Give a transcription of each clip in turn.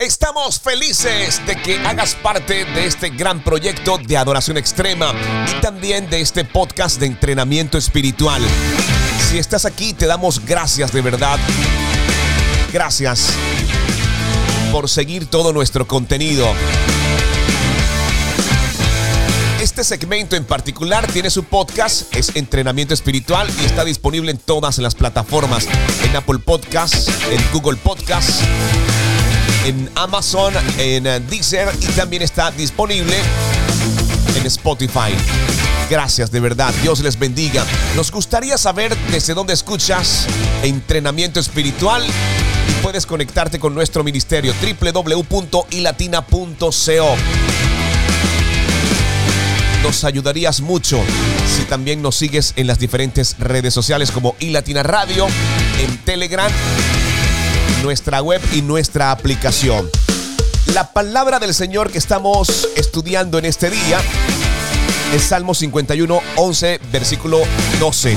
Estamos felices de que hagas parte de este gran proyecto de adoración extrema y también de este podcast de entrenamiento espiritual. Si estás aquí, te damos gracias de verdad. Gracias por seguir todo nuestro contenido. Este segmento en particular tiene su podcast, es entrenamiento espiritual y está disponible en todas las plataformas, en Apple Podcasts, en Google Podcasts en Amazon, en eh, Deezer y también está disponible en Spotify. Gracias, de verdad. Dios les bendiga. Nos gustaría saber desde dónde escuchas entrenamiento espiritual y puedes conectarte con nuestro ministerio www.ilatina.co. Nos ayudarías mucho si también nos sigues en las diferentes redes sociales como iLatina Radio, en Telegram nuestra web y nuestra aplicación. La palabra del Señor que estamos estudiando en este día es Salmo 51, 11, versículo 12.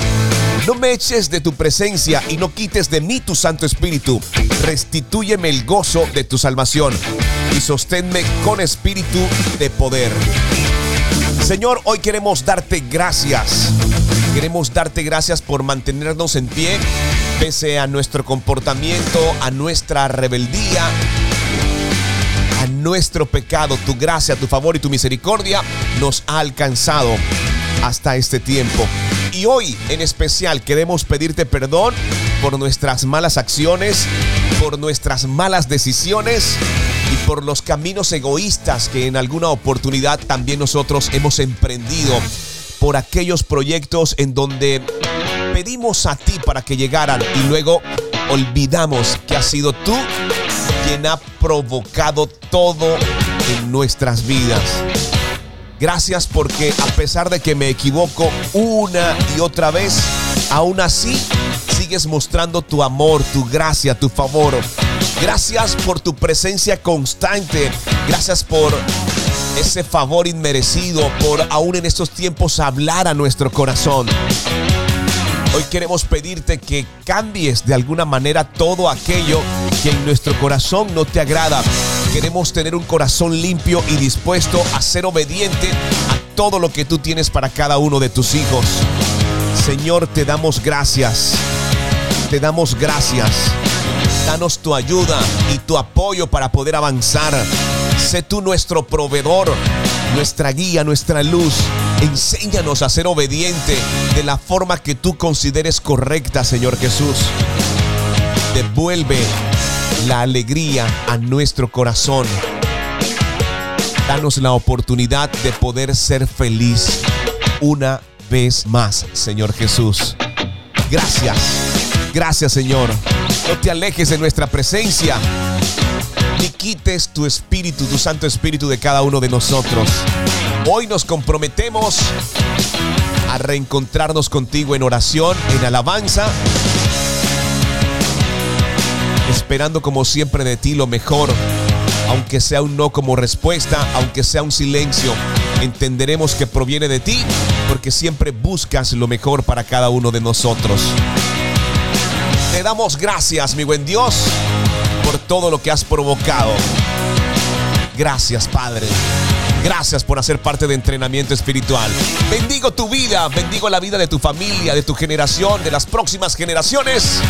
No me eches de tu presencia y no quites de mí tu Santo Espíritu. Restitúyeme el gozo de tu salvación y sosténme con espíritu de poder. Señor, hoy queremos darte gracias. Queremos darte gracias por mantenernos en pie pese a nuestro comportamiento, a nuestra rebeldía, a nuestro pecado, tu gracia, tu favor y tu misericordia nos ha alcanzado hasta este tiempo. Y hoy en especial queremos pedirte perdón por nuestras malas acciones, por nuestras malas decisiones y por los caminos egoístas que en alguna oportunidad también nosotros hemos emprendido, por aquellos proyectos en donde pedimos a ti para que llegaran y luego olvidamos que has sido tú quien ha provocado todo en nuestras vidas. Gracias porque a pesar de que me equivoco una y otra vez, aún así sigues mostrando tu amor, tu gracia, tu favor. Gracias por tu presencia constante. Gracias por ese favor inmerecido, por aún en estos tiempos hablar a nuestro corazón. Hoy queremos pedirte que cambies de alguna manera todo aquello que en nuestro corazón no te agrada. Queremos tener un corazón limpio y dispuesto a ser obediente a todo lo que tú tienes para cada uno de tus hijos. Señor, te damos gracias. Te damos gracias. Danos tu ayuda y tu apoyo para poder avanzar. Sé tú nuestro proveedor, nuestra guía, nuestra luz Enséñanos a ser obediente de la forma que tú consideres correcta, Señor Jesús. Devuelve la alegría a nuestro corazón. Danos la oportunidad de poder ser feliz una vez más, Señor Jesús. Gracias. Gracias, Señor. No te alejes de nuestra presencia ni quites tu espíritu, tu Santo Espíritu de cada uno de nosotros. Hoy nos comprometemos a reencontrarnos contigo en oración, en alabanza, esperando como siempre de ti lo mejor, aunque sea un no como respuesta, aunque sea un silencio, entenderemos que proviene de ti porque siempre buscas lo mejor para cada uno de nosotros. Te damos gracias, mi buen Dios, por todo lo que has provocado. Gracias, Padre. Gracias por hacer parte de entrenamiento espiritual. Bendigo tu vida, bendigo la vida de tu familia, de tu generación, de las próximas generaciones.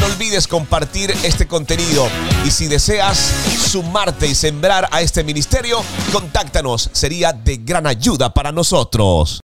No olvides compartir este contenido y si deseas sumarte y sembrar a este ministerio, contáctanos. Sería de gran ayuda para nosotros.